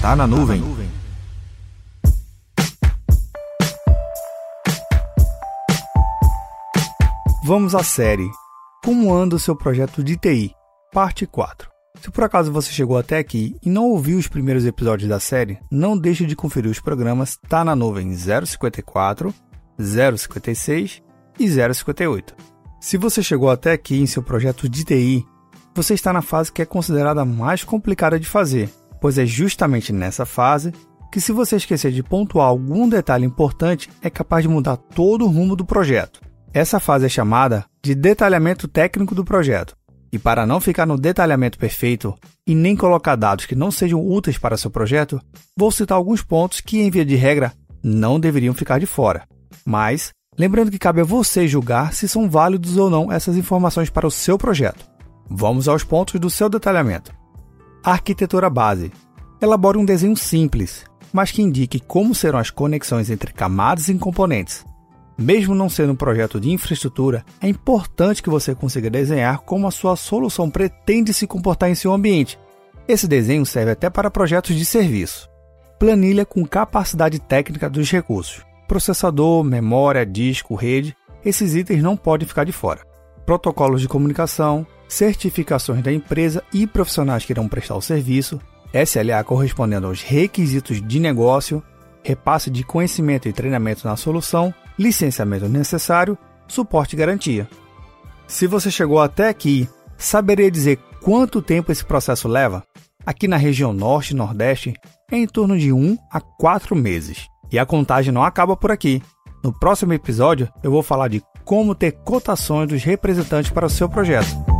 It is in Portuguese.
Tá na nuvem. Vamos à série Como anda o seu projeto de TI? Parte 4. Se por acaso você chegou até aqui e não ouviu os primeiros episódios da série, não deixe de conferir os programas Tá na Nuvem 054, 056 e 058. Se você chegou até aqui em seu projeto de TI, você está na fase que é considerada mais complicada de fazer, pois é justamente nessa fase que, se você esquecer de pontuar algum detalhe importante, é capaz de mudar todo o rumo do projeto. Essa fase é chamada de detalhamento técnico do projeto. E para não ficar no detalhamento perfeito e nem colocar dados que não sejam úteis para seu projeto, vou citar alguns pontos que, em via de regra, não deveriam ficar de fora. Mas, lembrando que cabe a você julgar se são válidos ou não essas informações para o seu projeto. Vamos aos pontos do seu detalhamento. Arquitetura base. Elabore um desenho simples, mas que indique como serão as conexões entre camadas e componentes. Mesmo não sendo um projeto de infraestrutura, é importante que você consiga desenhar como a sua solução pretende se comportar em seu ambiente. Esse desenho serve até para projetos de serviço. Planilha com capacidade técnica dos recursos. Processador, memória, disco, rede, esses itens não podem ficar de fora. Protocolos de comunicação, certificações da empresa e profissionais que irão prestar o serviço, SLA correspondendo aos requisitos de negócio, repasse de conhecimento e treinamento na solução, licenciamento necessário, suporte e garantia. Se você chegou até aqui, saberia dizer quanto tempo esse processo leva? Aqui na região Norte e Nordeste, é em torno de 1 a 4 meses. E a contagem não acaba por aqui. No próximo episódio, eu vou falar de como ter cotações dos representantes para o seu projeto.